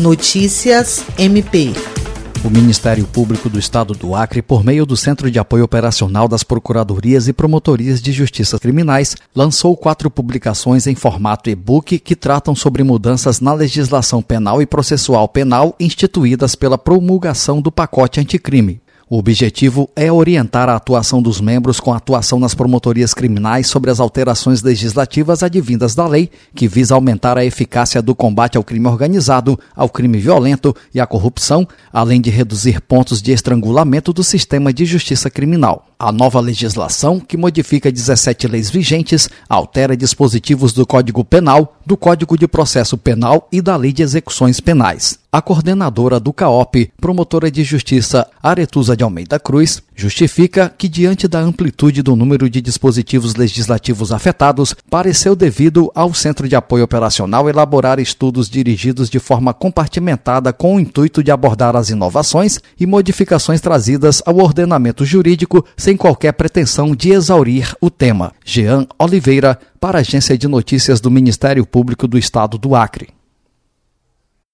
Notícias MP. O Ministério Público do Estado do Acre, por meio do Centro de Apoio Operacional das Procuradorias e Promotorias de Justiça Criminais, lançou quatro publicações em formato e-book que tratam sobre mudanças na legislação penal e processual penal instituídas pela promulgação do pacote anticrime. O objetivo é orientar a atuação dos membros com atuação nas promotorias criminais sobre as alterações legislativas advindas da lei, que visa aumentar a eficácia do combate ao crime organizado, ao crime violento e à corrupção, além de reduzir pontos de estrangulamento do sistema de justiça criminal. A nova legislação, que modifica 17 leis vigentes, altera dispositivos do Código Penal, do Código de Processo Penal e da Lei de Execuções Penais. A coordenadora do CAOP, promotora de justiça Aretusa de Almeida Cruz, justifica que, diante da amplitude do número de dispositivos legislativos afetados, pareceu devido ao Centro de Apoio Operacional elaborar estudos dirigidos de forma compartimentada com o intuito de abordar as inovações e modificações trazidas ao ordenamento jurídico sem qualquer pretensão de exaurir o tema. Jean Oliveira, para a Agência de Notícias do Ministério Público do Estado do Acre.